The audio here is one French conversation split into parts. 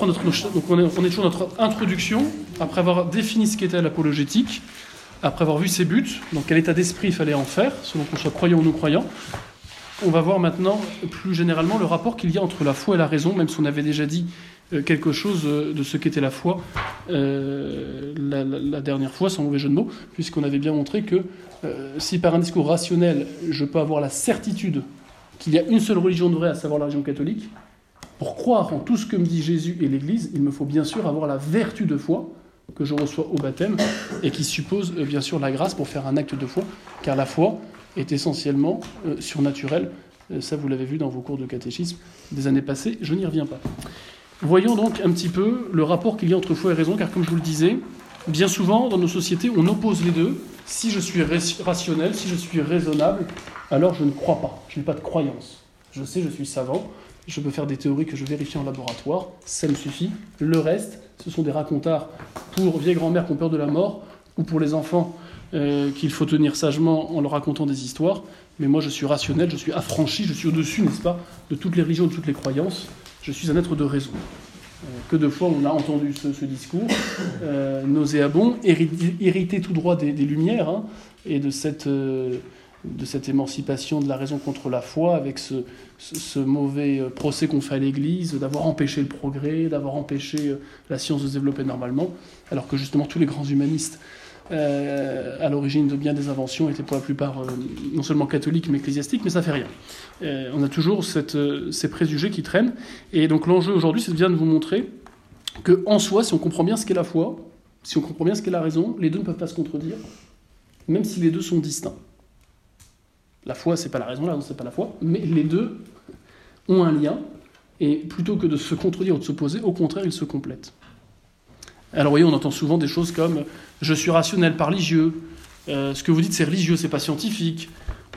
on est, on est notre introduction, après avoir défini ce qu'était l'apologétique, après avoir vu ses buts, donc quel état d'esprit il fallait en faire, selon qu'on soit croyant ou non croyant. On va voir maintenant plus généralement le rapport qu'il y a entre la foi et la raison, même si on avait déjà dit euh, quelque chose euh, de ce qu'était la foi euh, la, dernière fois, sans mauvais jeu de mots, puisqu'on avait bien montré que si par un discours rationnel, je peux avoir la certitude qu'il y a une seule religion de vrai, à savoir la religion catholique, pour croire en tout ce que me dit Jésus et l'Église, il me faut bien sûr avoir la vertu de foi que je reçois au baptême et qui suppose euh, bien sûr la grâce pour faire un acte de foi, car la foi est essentiellement euh, surnaturelle. Euh, ça, vous l'avez vu dans vos cours de catéchisme des années passées, je n'y reviens pas. Voyons donc un petit peu le rapport qu'il y a entre foi et raison, car comme je vous le disais, bien souvent dans nos sociétés, on oppose les deux. Si je suis rationnel, si je suis raisonnable, alors je ne crois pas, je n'ai pas de croyance. Je sais, je suis savant, je peux faire des théories que je vérifie en laboratoire, ça me suffit. Le reste, ce sont des racontards pour vieilles grand-mères qui ont peur de la mort, ou pour les enfants euh, qu'il faut tenir sagement en leur racontant des histoires. Mais moi, je suis rationnel, je suis affranchi, je suis au-dessus, n'est-ce pas, de toutes les religions, de toutes les croyances. Je suis un être de raison. Euh, que de fois on a entendu ce, discours euh, nauséabond, hérité, tout droit des, Lumières, hein, et de cette, de cette émancipation de la raison contre la foi, avec ce, ce, mauvais procès qu'on fait à l'Église, d'avoir empêché le progrès, d'avoir empêché la science de se développer normalement, alors que justement tous les grands humanistes euh, à l'origine de bien des inventions étaient pour la plupart euh, non seulement catholiques mais ecclésiastiques, mais ça fait rien. Euh, on a toujours cette, ces préjugés qui traînent. Et donc l'enjeu aujourd'hui, c'est bien de vous montrer que en soi, si on comprend bien ce qu'est la foi, si on comprend bien ce qu'est la raison, les deux ne peuvent pas se contredire, même si les deux sont distincts. La foi, c'est pas la raison, la raison, c'est pas la foi, mais les deux ont un lien, et plutôt que de se contredire ou de s'opposer, au contraire, ils se complètent. Alors, vous voyez, on entend souvent des choses comme je suis rationnel par religieux, euh, ce que vous dites c'est religieux, c'est pas scientifique,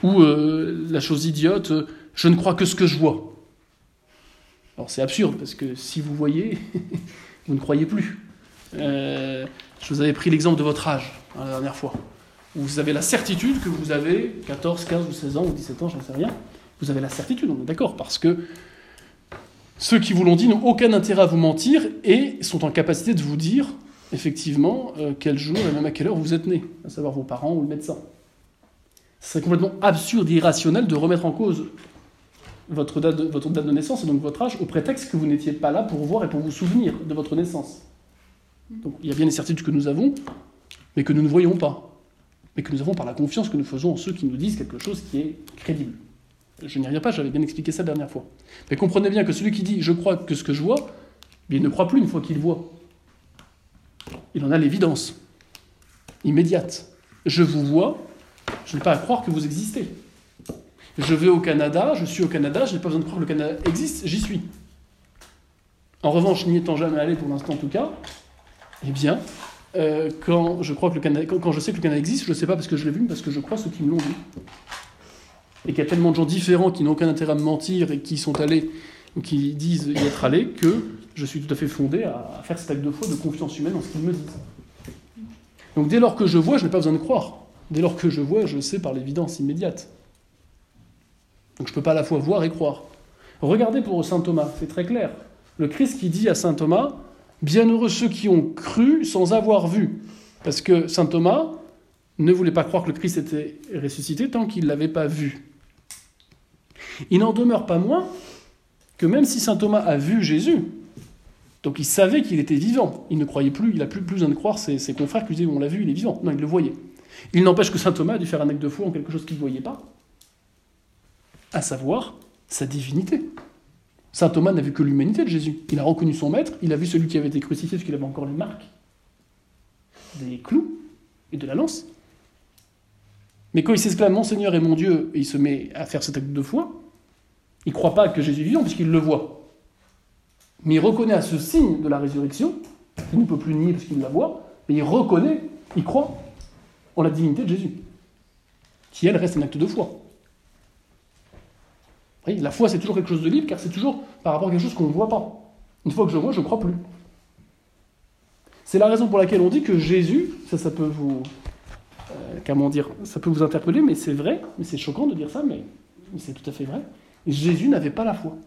ou euh, la chose idiote, euh, je ne crois que ce que je vois. Alors c'est absurde parce que si vous voyez, vous ne croyez plus. Je vous avais pris l'exemple de votre âge hein, la dernière fois. Où vous avez la certitude que vous avez 14, 15 ou 16 ans ou 17 ans, j'en sais rien. Vous avez la certitude, on est d'accord, parce que ceux qui vous l'ont dit n'ont aucun intérêt à vous mentir et sont en capacité de vous dire effectivement euh, quel jour et même à quelle heure vous êtes né, à savoir vos parents ou le médecin. Ce serait complètement absurde et irrationnel de remettre en cause votre date, de, votre date de naissance et donc votre âge au prétexte que vous n'étiez pas là pour voir et pour vous souvenir de votre naissance. Donc il y a bien des certitudes que nous avons, mais que nous ne voyons pas, mais que nous avons par la confiance que nous faisons en ceux qui nous disent quelque chose qui est crédible. Je n'y reviens pas, j'avais bien expliqué ça la dernière fois. Mais comprenez bien que celui qui dit je crois que ce que je vois, il ne croit plus une fois qu'il voit. Il en a l'évidence immédiate. Je vous vois, je n'ai pas à croire que vous existez. Je vais au Canada, je suis au Canada, je n'ai pas besoin de croire que le Canada existe, j'y suis. En revanche, n'y étant jamais allé pour l'instant en tout cas, eh bien, euh, quand je crois que le Canada, quand, je sais que le Canada existe, je ne sais pas parce que je l'ai vu, mais parce que je crois ceux qui me l'ont dit. Et qu'il y a tellement de gens différents qui n'ont aucun intérêt à me mentir et qui sont allés ou qui disent y être allés que je suis tout à fait fondé à, à faire cet acte de foi de confiance humaine en ce qu'ils me disent. Donc dès lors que je vois, je n'ai pas besoin de croire. Dès lors que je vois, je sais par l'évidence immédiate. Donc je ne peux pas à la fois voir et croire. Regardez pour saint Thomas, c'est très clair. Le Christ qui dit à saint Thomas Bienheureux ceux qui ont cru sans avoir vu. Parce que saint Thomas ne voulait pas croire que le Christ était ressuscité tant qu'il ne l'avait pas vu. Il n'en demeure pas moins que même si saint Thomas a vu Jésus, donc il savait qu'il était vivant, il ne croyait plus, il a plus besoin de croire ses, ses confrères qui disaient on l'a vu, il est vivant. Non, il le voyait. Il n'empêche que saint Thomas a dû faire un acte de foi en quelque chose qu'il ne voyait pas, à savoir sa divinité. Saint Thomas n'a vu que l'humanité de Jésus. Il a reconnu son maître, il a vu celui qui avait été crucifié parce qu'il avait encore les marques des clous et de la lance. Mais quand il s'exclame Mon Seigneur et mon Dieu, et il se met à faire cet acte de foi, il ne croit pas que Jésus est vivant puisqu'il le voit. Mais il reconnaît à ce signe de la résurrection, il ne peut plus nier parce qu'il la voit, mais il reconnaît, il croit en la divinité de Jésus, qui elle reste un acte de foi. La foi, c'est toujours quelque chose de libre, car c'est toujours par rapport à quelque chose qu'on ne voit pas. Une fois que je vois, je ne crois plus. C'est la raison pour laquelle on dit que Jésus, ça, ça peut vous, euh, comment dire, ça peut vous interpeller, mais c'est vrai, mais c'est choquant de dire ça, mais, mais c'est tout à fait vrai. Jésus n'avait pas la foi.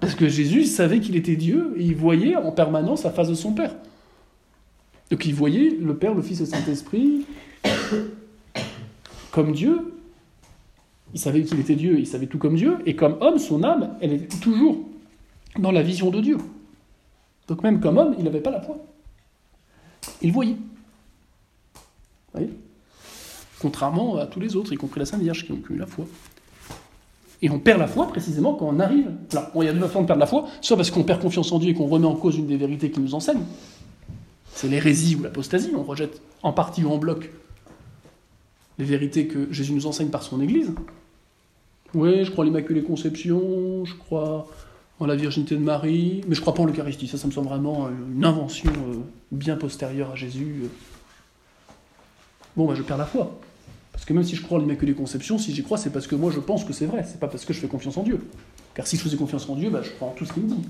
Parce que Jésus savait qu'il était Dieu et il voyait en permanence la face de son Père. Donc il voyait le Père, le Fils et le Saint-Esprit comme Dieu. Il savait qu'il était Dieu, il savait tout comme Dieu. Et comme homme, son âme, elle était toujours dans la vision de Dieu. Donc même comme homme, il n'avait pas la foi. Il voyait. Vous voyez? Contrairement à tous les autres, y compris la Sainte Vierge, qui ont eu la foi. Et on perd la foi précisément quand on arrive. Alors, il y a deux façons de perdre la foi, soit parce qu'on perd confiance en Dieu et qu'on remet en cause une des vérités qu'il nous enseigne. C'est l'hérésie ou l'apostasie, on rejette en partie ou en bloc les vérités que Jésus nous enseigne par son Église. Oui, je crois l'Immaculée Conception, je crois en la virginité de Marie, mais je crois pas en l'Eucharistie. Ça, ça me semble vraiment une invention euh, bien postérieure à Jésus. Bon, bah, je perds la foi. Parce que même si je crois en l'Immaculée Conception, si j'y crois, c'est parce que moi je pense que c'est vrai, c'est pas parce que je fais confiance en Dieu. Car si je faisais confiance en Dieu, bah, je crois en tout ce qu'il me dit.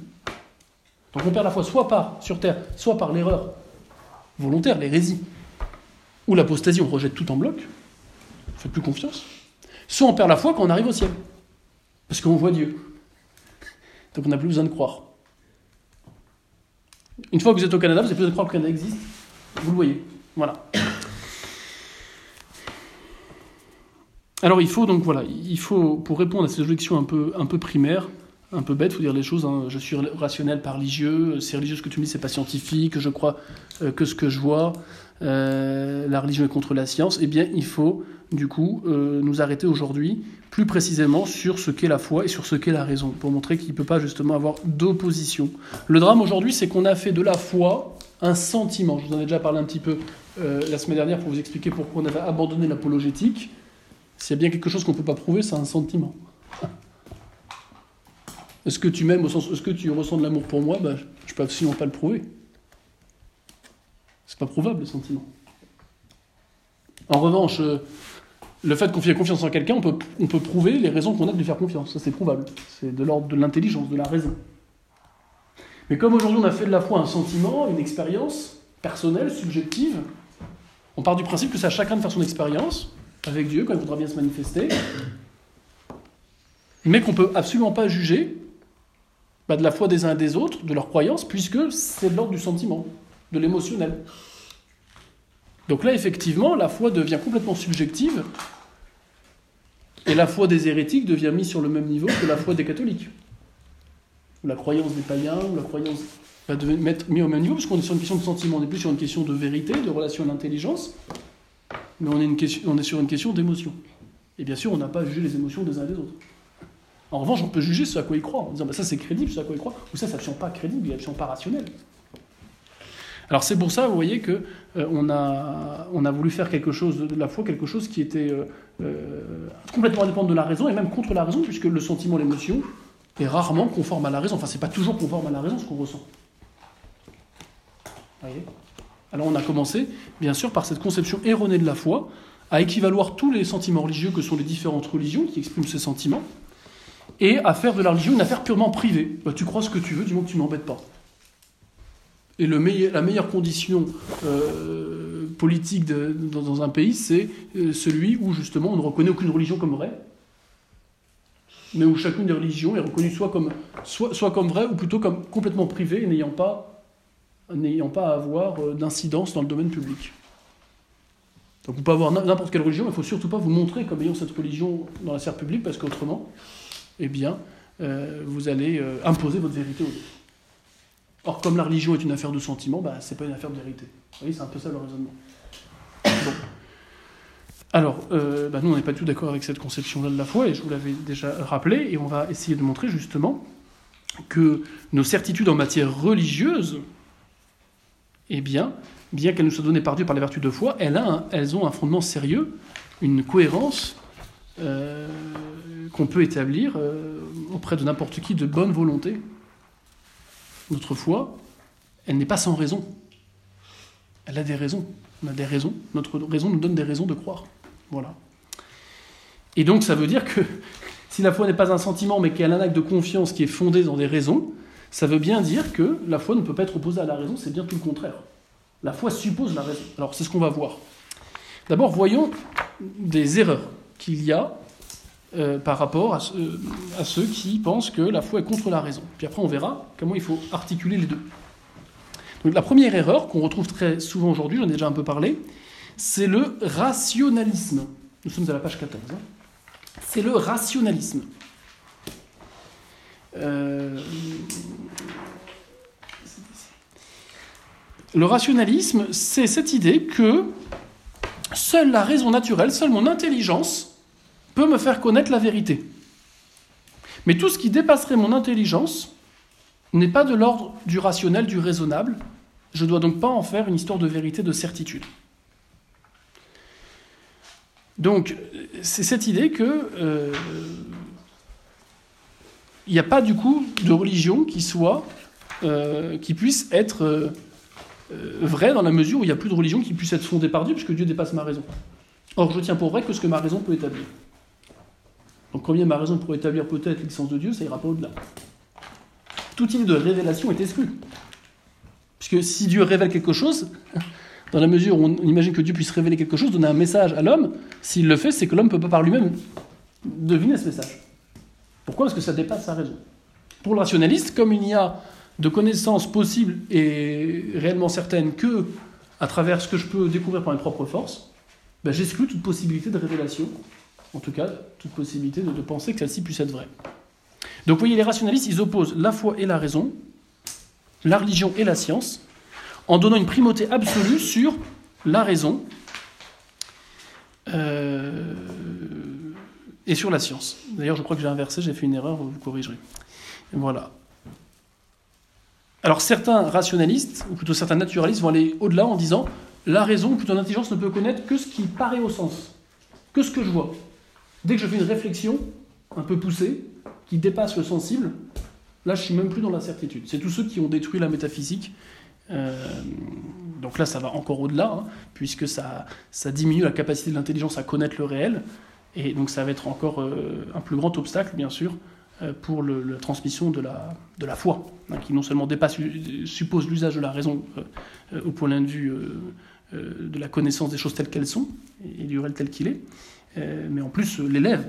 Donc on perd la foi soit par, sur terre, soit par l'erreur volontaire, l'hérésie, ou l'apostasie, on rejette tout en bloc, on fait plus confiance. Soit on perd la foi quand on arrive au ciel, parce qu'on voit Dieu. Donc on n'a plus besoin de croire. Une fois que vous êtes au Canada, vous n'avez plus besoin de croire que le existe. Vous le voyez. Voilà. Alors il faut donc voilà, il faut pour répondre à ces objections un peu un peu primaires, un peu bêtes, faut dire les choses. Hein, je suis rationnel par religieux, c'est religieux ce que tu me dis, c'est pas scientifique. Je crois euh, que ce que je vois, euh, la religion est contre la science. Eh bien, il faut du coup euh, nous arrêter aujourd'hui plus précisément sur ce qu'est la foi et sur ce qu'est la raison, pour montrer qu'il ne peut pas justement avoir d'opposition. Le drame aujourd'hui, c'est qu'on a fait de la foi un sentiment. Je vous en ai déjà parlé un petit peu la semaine dernière pour vous expliquer pourquoi on avait abandonné l'apologétique. S'il y a bien quelque chose qu'on ne peut pas prouver, c'est un sentiment. Est-ce que tu m'aimes au sens, est-ce que tu ressens de l'amour pour moi? Ben, Je ne peux absolument pas le prouver. C'est pas prouvable le sentiment. En revanche, euh, le fait qu'on fait confiance en quelqu'un, on peut, on peut prouver les raisons qu'on a de lui faire confiance. Ça, c'est prouvable. C'est de l'ordre de l'intelligence, de la raison. Mais comme aujourd'hui on a fait de la foi un sentiment, une expérience personnelle, subjective, on part du principe que c'est à chacun de faire son expérience, avec Dieu quand il voudra bien se manifester, mais qu'on ne peut absolument pas juger bah, de la foi des uns et des autres, de leur croyance, puisque c'est de l'ordre du sentiment, de l'émotionnel. Donc là, effectivement, la foi devient complètement subjective, et la foi des hérétiques devient mise sur le même niveau que la foi des catholiques. La croyance des païens, la croyance va devenir mise au même niveau, parce qu'on est sur une question de sentiment, on n'est plus sur une question de vérité, de relation à l'intelligence, mais on est, sur une question d'émotion. Et bien sûr, on n'a pas jugé les émotions des uns et des autres. En revanche, on peut juger ce à quoi ils croient, en disant bah, ça c'est crédible, ce à quoi ils croient, ou ça, ça ne pas crédible, ça ne pas rationnel. Alors c'est pour ça, vous voyez, qu'on euh, on, a, on a voulu faire quelque chose de la foi, quelque chose qui était euh, euh, complètement indépendant de la raison, et même contre la raison, puisque le sentiment, l'émotion, est rarement conforme à la raison. Enfin, c'est pas toujours conforme à la raison ce qu'on ressent. Vous voyez? Alors on a commencé, bien sûr, par cette conception erronée de la foi, à équivaloir tous les sentiments religieux que sont les différentes religions qui expriment ces sentiments, et à faire de la religion une affaire purement privée. Bah, tu crois ce que tu veux, du moment que tu m'embêtes pas. Et le la meilleure condition euh, politique dans, un pays, c'est euh, celui où justement on ne reconnaît aucune religion comme vraie, mais où chacune des religions est reconnue soit comme, vraie ou plutôt comme complètement privée n'ayant pas n'ayant pas à avoir euh, d'incidence dans le domaine public. Donc vous pouvez avoir n'importe quelle religion, mais il ne faut surtout pas vous montrer comme ayant cette religion dans la sphère publique, parce qu'autrement, eh bien, vous allez imposer votre vérité aux autres. Or, comme la religion est une affaire de sentiment, bah, ce n'est pas une affaire de vérité. Vous voyez, c'est un peu ça le raisonnement. Bon. Alors, bah, nous, on n'est pas du tout d'accord avec cette conception-là de la foi, et je vous l'avais déjà rappelé, et on va essayer de montrer justement que nos certitudes en matière religieuse eh bien, bien qu'elles nous soient données par Dieu par la vertu de foi, elles, ont un fondement sérieux, une cohérence euh, qu'on peut établir euh, auprès de n'importe qui de bonne volonté. Notre foi, elle n'est pas sans raison. Elle a des raisons. On a des raisons. Notre raison nous donne des raisons de croire. Voilà. Et donc ça veut dire que si la foi n'est pas un sentiment, mais qu'elle a un acte de confiance qui est fondé dans des raisons, ça veut bien dire que la foi ne peut pas être opposée à la raison, c'est bien tout le contraire. La foi suppose la raison. Alors c'est ce qu'on va voir. D'abord, voyons des erreurs qu'il y a euh, par rapport à, à, ceux qui pensent que la foi est contre la raison. Puis après, on verra comment il faut articuler les deux. Donc la première erreur qu'on retrouve très souvent aujourd'hui, j'en ai déjà un peu parlé, c'est le rationalisme. Nous sommes à la page 14. Hein. C'est le rationalisme. Euh, le rationalisme, c'est cette idée que seule la raison naturelle, seule mon intelligence peut me faire connaître la vérité. Mais tout ce qui dépasserait mon intelligence n'est pas de l'ordre du rationnel, du raisonnable. Je ne dois donc pas en faire une histoire de vérité, de certitude. Donc, c'est cette idée que euh, il n'y a pas du coup de religion qui soit, euh, qui puisse être euh, vraie dans la mesure où il n'y a plus de religion qui puisse être fondée par Dieu, puisque Dieu dépasse ma raison. Or, je tiens pour vrai que ce que ma raison peut établir. Donc, combien ma raison pourrait établir peut-être l'existence de Dieu, ça ira pas au-delà. Toute idée de révélation est exclue. Puisque si Dieu révèle quelque chose, dans la mesure où on imagine que Dieu puisse révéler quelque chose, donner un message à l'homme, s'il le fait, c'est que l'homme ne peut pas par lui-même deviner ce message. Pourquoi? Parce que ça dépasse sa raison. Pour le rationaliste, comme il n'y a de connaissances possibles et réellement certaines que à travers ce que je peux découvrir par mes propres forces, ben j'exclus toute possibilité de révélation, en tout cas toute possibilité de, penser que celle-ci puisse être vraie. Donc vous voyez, les rationalistes, ils opposent la foi et la raison, la religion et la science, en donnant une primauté absolue sur la raison euh, et sur la science. D'ailleurs, je crois que j'ai inversé, j'ai fait une erreur, vous corrigerez. Voilà. Alors certains rationalistes, ou plutôt certains naturalistes, vont aller au-delà en disant la raison, plutôt l'intelligence, ne peut connaître que ce qui paraît au sens, que ce que je vois. Dès que je fais une réflexion un peu poussée, qui dépasse le sensible, là je suis même plus dans l'incertitude. C'est tous ceux qui ont détruit la métaphysique euh, donc là, ça va encore au-delà, hein, puisque ça, diminue la capacité de l'intelligence à connaître le réel, et donc ça va être encore euh, un plus grand obstacle, bien sûr, euh, pour la transmission de la, la foi, hein, qui non seulement dépasse, suppose l'usage de la raison au point de vue de la connaissance des choses telles qu'elles sont, et du réel tel qu'il est, mais en plus l'élève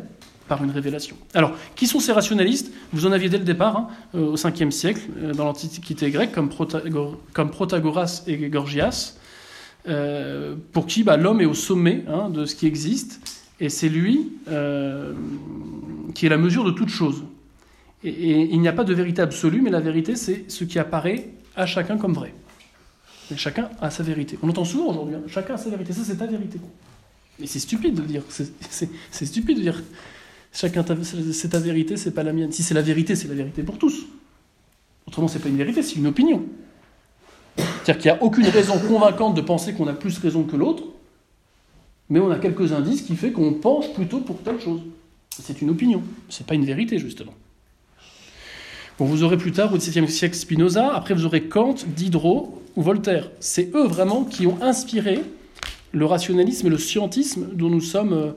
par une révélation. Alors, qui sont ces rationalistes? Vous en aviez dès le départ, hein, euh, au 5e siècle, euh, dans l'Antiquité grecque, comme, Protagoras et Gorgias, euh, pour qui bah, l'homme est au sommet hein, de ce qui existe, et c'est lui qui est la mesure de toute chose. Et, et il n'y a pas de vérité absolue, mais la vérité, c'est ce qui apparaît à chacun comme vrai. Mais chacun a sa vérité. On entend souvent aujourd'hui, hein, chacun a sa vérité, ça c'est ta vérité. Mais c'est stupide de dire, c'est stupide de dire Chacun, c'est ta vérité, c'est pas la mienne. Si c'est la vérité, c'est la vérité pour tous. Autrement, c'est pas une vérité, c'est une opinion. C'est-à-dire qu'il n'y a aucune raison convaincante de penser qu'on a plus raison que l'autre, mais on a quelques indices qui fait qu'on penche plutôt pour telle chose. C'est une opinion, c'est pas une vérité, justement. Vous aurez plus tard, au XVIIe siècle, Spinoza, après vous aurez Kant, Diderot ou Voltaire. C'est eux vraiment qui ont inspiré le rationalisme et le scientisme dont nous sommes euh,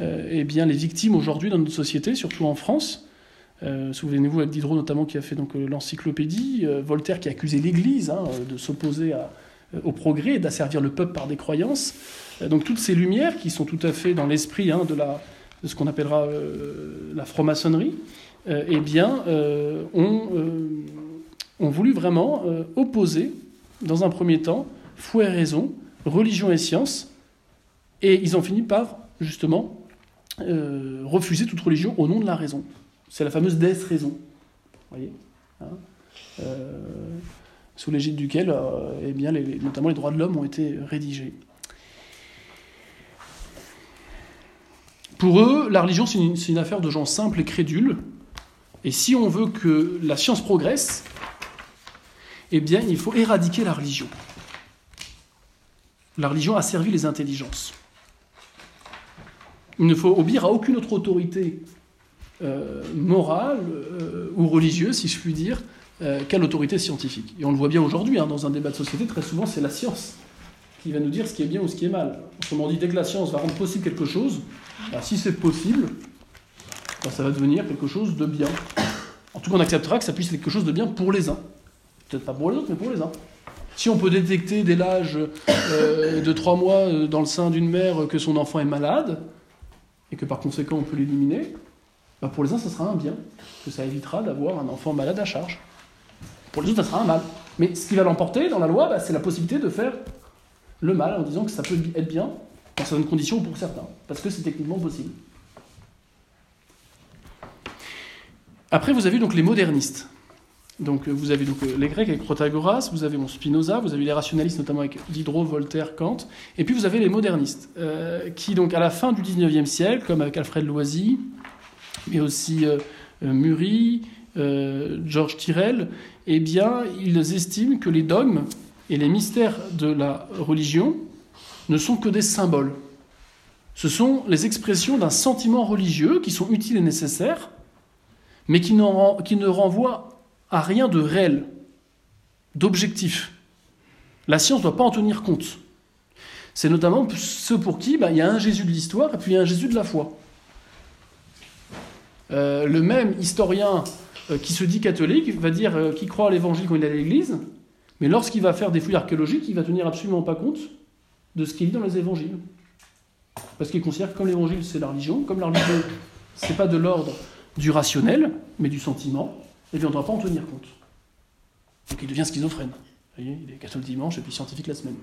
euh, eh bien, les victimes aujourd'hui dans notre société, surtout en France. Euh, Souvenez-vous avec Diderot notamment qui a fait l'encyclopédie, Voltaire qui a accusé l'Église hein, de s'opposer au progrès et d'asservir le peuple par des croyances. donc toutes ces lumières qui sont tout à fait dans l'esprit hein, de, ce qu'on appellera la franc-maçonnerie, eh bien, ont, voulu vraiment opposer, dans un premier temps, foi et raison, religion et science, et ils ont fini par, justement, euh, refuser toute religion au nom de la raison. C'est la fameuse déesse raison. voyez hein euh, Sous l'égide duquel, euh, eh notamment les droits de l'homme ont été rédigés. Pour eux, la religion, c'est une, une, affaire de gens simples et crédules. Et si on veut que la science progresse, eh bien, il faut éradiquer la religion. La religion a servi les intelligences. Il ne faut obéir à aucune autre autorité euh, morale euh, ou religieuse, si je puis dire, euh, qu'à l'autorité scientifique. Et on le voit bien aujourd'hui, hein, dans un débat de société, très souvent c'est la science qui va nous dire ce qui est bien ou ce qui est mal. Autrement dit, dès que la science va rendre possible quelque chose, bah, si c'est possible, bah, ça va devenir quelque chose de bien. En tout cas, on acceptera que ça puisse être quelque chose de bien pour les uns. Peut-être pas pour les autres, mais pour les uns. Si on peut détecter dès l'âge de 3 mois dans le sein d'une mère que son enfant est malade, et que par conséquent on peut l'éliminer, bah, pour les uns, ça sera un bien, que ça évitera d'avoir un enfant malade à charge. Pour les autres, ça sera un mal. Mais ce qui va l'emporter dans la loi, bah, c'est la possibilité de faire le mal en disant que ça peut être bien dans certaines conditions pour certains, parce que c'est techniquement possible. Après, vous avez donc les modernistes. Donc, vous avez donc les Grecs avec Protagoras, vous avez Spinoza, vous avez les rationalistes notamment avec Diderot, Voltaire, Kant, et puis vous avez les modernistes, euh, qui donc à la fin du 19e siècle, comme avec Alfred Loisy, mais aussi euh, euh, Murray, Georges Tyrrell, eh bien, ils estiment que les dogmes et les mystères de la religion ne sont que des symboles. Ce sont les expressions d'un sentiment religieux qui sont utiles et nécessaires, mais qui qui ne renvoient à rien de réel, d'objectif. La science ne doit pas en tenir compte. C'est notamment ceux pour qui ben, il y a un Jésus de l'histoire et puis un Jésus de la foi. Euh, le même historien euh, qui se dit catholique va dire euh, qu'il croit à l'évangile quand il est à l'église, mais lorsqu'il va faire des fouilles archéologiques, il va tenir absolument pas compte de ce qu'il dit dans les évangiles. Parce qu'il considère que comme l'évangile c'est la religion, comme la religion c'est pas de l'ordre du rationnel, mais du sentiment, eh bien on ne doit pas en tenir compte. Donc il devient schizophrène. Vous voyez, il est catholique dimanche et puis scientifique la semaine.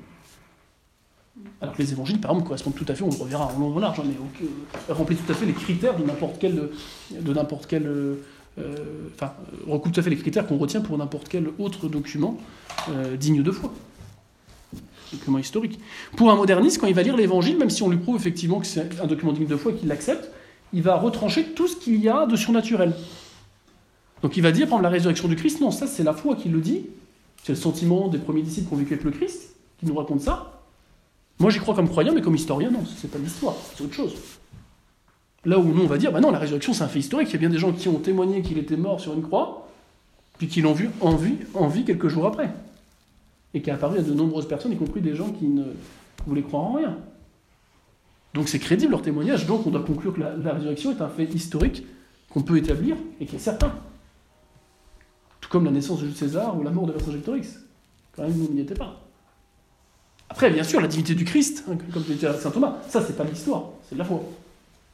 Alors que les évangiles, par exemple, correspondent tout à fait, on le reverra en long en large, mais euh, remplissent tout à fait les critères de n'importe quel, de n'importe quel, euh, enfin, recoupent tout à fait les critères qu'on retient pour n'importe quel autre document euh, digne de foi, document historique. Pour un moderniste, quand il va lire l'évangile, même si on lui prouve effectivement que c'est un document digne de foi et qu'il l'accepte, il va retrancher tout ce qu'il y a de surnaturel. Donc il va dire, par la résurrection du Christ, non, ça c'est la foi qui le dit, c'est le sentiment des premiers disciples qui ont vécu avec le Christ, qui nous raconte ça, moi, j'y crois comme croyant, mais comme historien, non, c'est pas l'histoire, c'est autre chose. Là où nous, on va dire, bah non, la résurrection, c'est un fait historique. Il y a bien des gens qui ont témoigné qu'il était mort sur une croix, puis qui l'ont vu en vie, en vie quelques jours après. Et qui a apparu à de nombreuses personnes, y compris des gens qui ne voulaient croire en rien. Donc c'est crédible leur témoignage, donc on doit conclure que la, résurrection est un fait historique qu'on peut établir et qui est certain. Comme la naissance de Jules César ou la mort de Vercingétorix. Quand même, nous n'y était pas. Après, bien sûr, la divinité du Christ, hein, comme disait saint Thomas, ça, c'est pas l'histoire, c'est de la foi.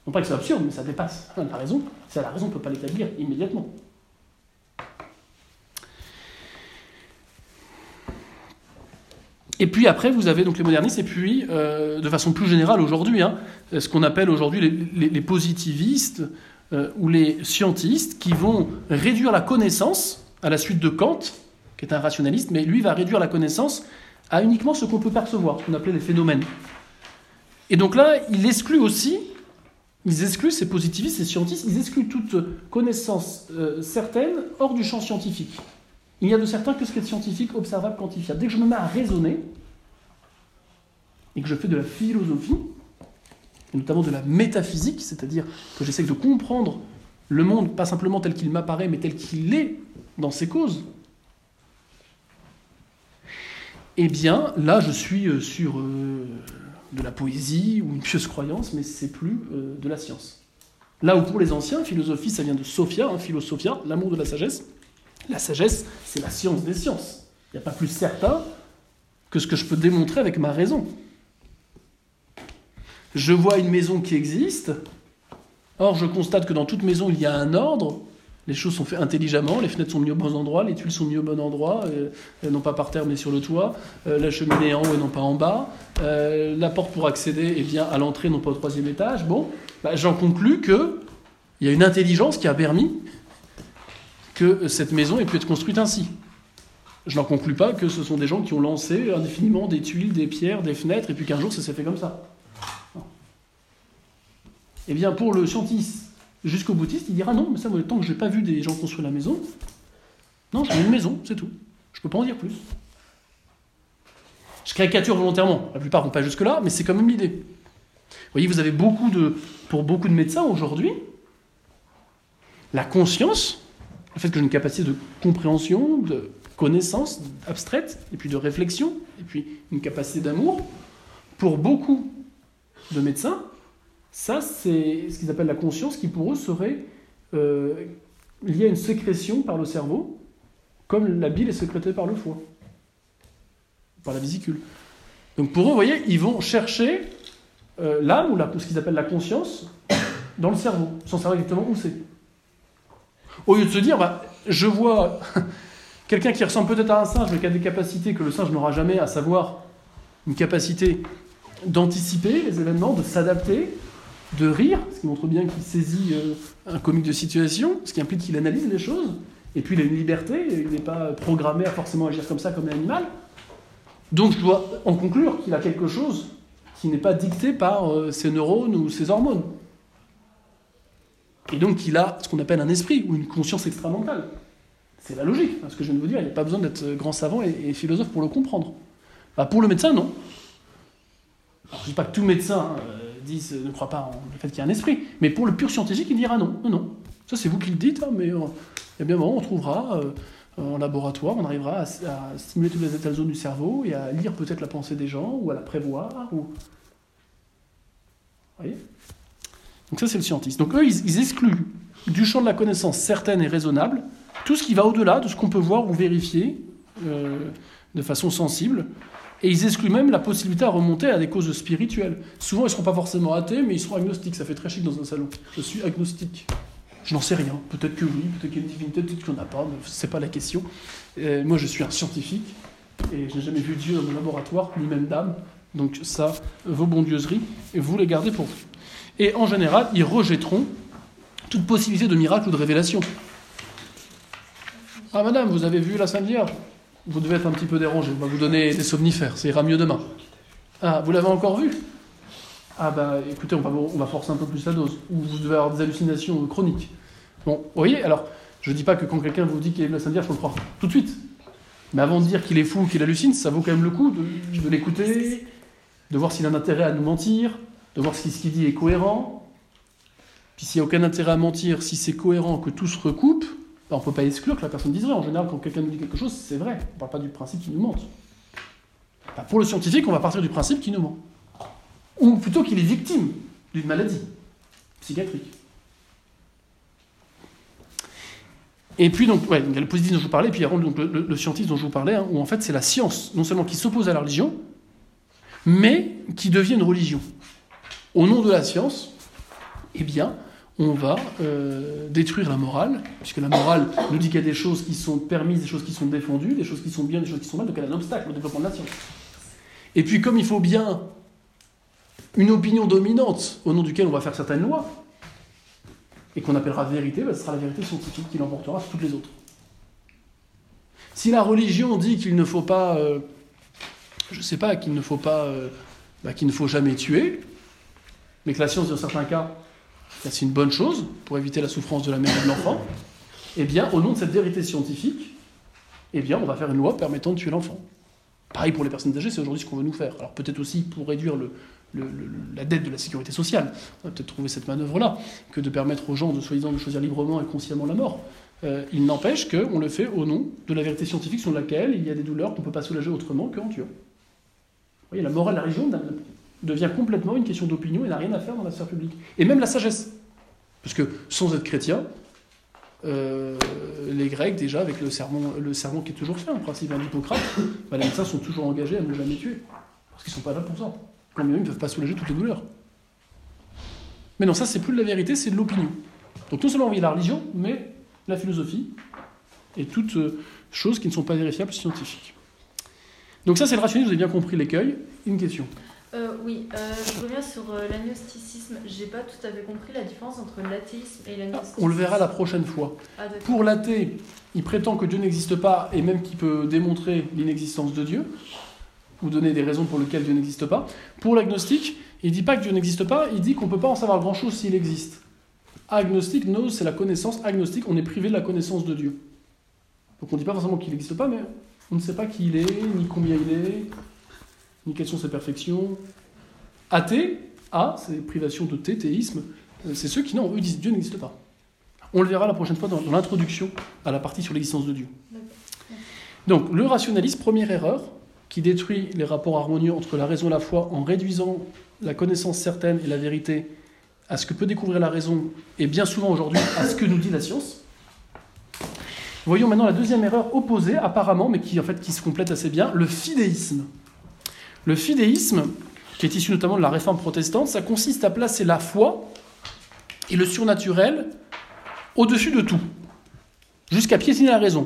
Non pas que c'est absurde, mais ça dépasse. La raison, c'est la raison, on ne peut pas l'établir immédiatement. Et puis après, vous avez donc les modernistes, et puis, euh, de façon plus générale aujourd'hui, hein, ce qu'on appelle aujourd'hui les, positivistes euh, ou les scientistes, qui vont réduire la connaissance à la suite de Kant, qui est un rationaliste, mais lui va réduire la connaissance à uniquement ce qu'on peut percevoir, ce qu'on appelait les phénomènes. Et donc là, il exclut aussi, ils excluent ces positivistes, ces scientifiques, ils excluent toute connaissance euh, certaine hors du champ scientifique. Il n'y a de certain que ce qui est scientifique, observable, quantifiable. Dès que je me mets à raisonner, et que je fais de la philosophie, et notamment de la métaphysique, c'est-à-dire que j'essaie de comprendre le monde, pas simplement tel qu'il m'apparaît, mais tel qu'il est dans ses causes, eh bien, là, je suis euh, sur euh, de la poésie ou une pieuse croyance, mais c'est plus euh, de la science. Là où pour les anciens, philosophie, ça vient de Sophia, hein, philosophia, l'amour de la sagesse. La sagesse, c'est la science des sciences. Il n'y a pas plus certain que ce que je peux démontrer avec ma raison. Je vois une maison qui existe, or je constate que dans toute maison, il y a un ordre, les choses sont faites intelligemment, les fenêtres sont mises au bon endroit, les tuiles sont mises au bon endroit, euh, non pas par terre mais sur le toit, euh, la cheminée est en haut et non pas en bas, euh, la porte pour accéder est bien à l'entrée, non pas au troisième étage. Bon, bah, j'en conclus que il y a une intelligence qui a permis que cette maison ait pu être construite ainsi. Je n'en conclus pas que ce sont des gens qui ont lancé indéfiniment des tuiles, des pierres, des fenêtres, et puis qu'un jour ça s'est fait comme ça. Eh bien, pour le scientiste jusqu'au boutiste, il dira non, mais ça, tant que je n'ai pas vu des gens construire la maison, non, j'ai une maison, c'est tout. Je ne peux pas en dire plus. Je caricature volontairement. La plupart vont pas jusque-là, mais c'est quand même l'idée. Vous voyez, vous avez beaucoup de, pour beaucoup de médecins aujourd'hui, la conscience, le fait que j'ai une capacité de compréhension, de connaissance abstraite, et puis de réflexion, et puis une capacité d'amour, pour beaucoup de médecins, ça, c'est ce qu'ils appellent la conscience, qui pour eux serait euh, liée à une sécrétion par le cerveau, comme la bile est sécrétée par le foie, par la vésicule. Donc pour eux, vous voyez, ils vont chercher euh, l'âme, ou ce qu'ils appellent la conscience, dans le cerveau, sans savoir exactement où c'est. Au lieu de se dire, bah, je vois quelqu'un qui ressemble peut-être à un singe, mais qui a des capacités que le singe n'aura jamais, à savoir une capacité d'anticiper les événements, de s'adapter, de rire, ce qui montre bien qu'il saisit euh, un comique de situation, ce qui implique qu'il analyse les choses, et puis il a une liberté, il n'est pas programmé à forcément agir comme ça, comme un animal. Donc je dois en conclure qu'il a quelque chose qui n'est pas dicté par euh, ses neurones ou ses hormones. Et donc il a ce qu'on appelle un esprit ou une conscience extramentale. C'est la logique, hein, ce que je viens de vous dire, il n'y a pas besoin d'être grand savant et, philosophe pour le comprendre. Bah, pour le médecin, non. je ne dis pas que tout médecin euh, dise, ne croit pas en le fait qu'il y a un esprit, mais pour le pur scientifique, il dira non, non, non. Ça c'est vous qui le dites, hein, mais euh, moment, on trouvera en laboratoire, on arrivera à, stimuler toutes les zones du cerveau et à lire peut-être la pensée des gens ou à la prévoir. Ou... Vous voyez Donc ça, c'est le scientiste. Donc eux, ils, excluent du champ de la connaissance certaine et raisonnable tout ce qui va au-delà de ce qu'on peut voir ou vérifier euh, de façon sensible. Et ils excluent même la possibilité à remonter à des causes spirituelles. Souvent, ils ne seront pas forcément athées, mais ils seront agnostiques. Ça fait très chic dans un salon. Je suis agnostique. Je n'en sais rien. Peut-être que oui, peut-être qu'il y a une divinité, peut-être qu'il n'y en a pas, ce n'est pas la question. moi, je suis un scientifique et je n'ai jamais vu Dieu dans mon laboratoire, ni même d'âme. Donc ça, vos bondieuseries, vous les gardez pour vous. Et en général, ils rejetteront toute possibilité de miracle ou de révélation. Ah madame, vous avez vu la Sainte Vierge Vous devez être un petit peu dérangé, on va vous donner des somnifères, ça ira mieux demain. Ah, vous l'avez encore vu? Ah bah écoutez, on va, forcer un peu plus la dose. Ou vous devez avoir des hallucinations chroniques. Bon, vous voyez, alors, je ne dis pas que quand quelqu'un vous dit qu'il est la Sainte Vierge, faut le croire tout de suite. Mais avant de dire qu'il est fou ou qu'il hallucine, ça vaut quand même le coup de, de l'écouter, de voir s'il a un intérêt à nous mentir, de voir si ce qu'il dit est cohérent. Puis s'il n'y a aucun intérêt à mentir, si c'est cohérent, que tout se recoupe, on ne peut pas exclure que la personne dise vrai. En général, quand quelqu'un nous dit quelque chose, c'est vrai. On ne parle pas du principe qu'il nous mente. Bah, pour le scientifique, on va partir du principe qu'il nous ment ou plutôt qu'il est victime d'une maladie psychiatrique. Et puis, donc, il y a le positif dont je vous parlais, et puis il y a donc, le, scientiste dont je vous parlais, hein, où en fait c'est la science, non seulement qui s'oppose à la religion, mais qui devient une religion. Au nom de la science, eh bien, on va euh, détruire la morale, puisque la morale nous dit qu'il y a des choses qui sont permises, des choses qui sont défendues, des choses qui sont bien, des choses qui sont mal, donc elle est un obstacle au développement de la science. Et puis, comme il faut bien une opinion dominante au nom duquel on va faire certaines lois, et qu'on appellera vérité, bah, ce sera la vérité scientifique qui l'emportera sur toutes les autres. Si la religion dit qu'il ne faut pas, euh, je ne sais pas, qu'il ne faut pas, euh, bah, qu'il ne faut jamais tuer, mais que la science, dans certains cas, c'est une bonne chose pour éviter la souffrance de la mère et de l'enfant, eh bien, au nom de cette vérité scientifique, eh bien, on va faire une loi permettant de tuer l'enfant. Pareil pour les personnes âgées, c'est aujourd'hui ce qu'on veut nous faire. Alors peut-être aussi pour réduire la dette de la sécurité sociale. On va peut-être trouver cette manœuvre-là, que de permettre aux gens de de choisir librement et consciemment la mort. Euh, il n'empêche qu'on le fait au nom de la vérité scientifique sur laquelle il y a des douleurs qu'on ne peut pas soulager autrement qu'en tuant. Vous voyez, la morale de la religion devient complètement une question d'opinion et n'a rien à faire dans la sphère publique. Et même la sagesse. Parce que sans être chrétien, euh, les Grecs, déjà, avec le serment, le serment qui est toujours fait, en principe d'Hippocrate, bah, les médecins sont toujours engagés à ne jamais tuer. Parce qu'ils ne sont pas là pour ça. Quand même, ils ne peuvent pas soulager toutes les douleurs. Mais non, ça, c'est plus de la vérité, c'est de l'opinion. Donc, non seulement on vit la religion, mais la philosophie et toutes euh, choses qui ne sont pas vérifiables scientifiques. Donc, ça, c'est le rationnel, vous avez bien compris l'écueil. Une question euh, Oui, euh, je reviens sur l'agnosticisme. J'ai pas tout à fait compris la différence entre l'athéisme et l'agnosticisme. on le verra la prochaine fois. Ah, Pour l'athée, il prétend que Dieu n'existe pas et même qu'il peut démontrer l'inexistence de Dieu ou donner des raisons pour lesquelles Dieu n'existe pas. Pour l'agnostique, il ne dit pas que Dieu n'existe pas, il dit qu'on ne peut pas en savoir grand-chose s'il existe. Agnostique, nous, c'est la connaissance. Agnostique, on est privé de la connaissance de Dieu. Donc on ne dit pas forcément qu'il n'existe pas, mais on ne sait pas qui il est, ni combien il est, ni quelles sont ses perfections. Athée, A, c'est privation de thé, théisme, c'est ceux qui, non, eux disent Dieu n'existe pas. On le verra la prochaine fois dans, dans l'introduction à la partie sur l'existence de Dieu. Donc, le rationalisme, première erreur, qui détruit les rapports harmonieux entre la raison et la foi en réduisant la connaissance certaine et la vérité à ce que peut découvrir la raison et bien souvent aujourd'hui à ce que nous dit la science. Voyons maintenant la deuxième erreur opposée apparemment, mais qui en fait qui se complète assez bien, le fidéisme. Le fidéisme, qui est issu notamment de la réforme protestante, ça consiste à placer la foi et le surnaturel au-dessus de tout, jusqu'à piétiner la raison.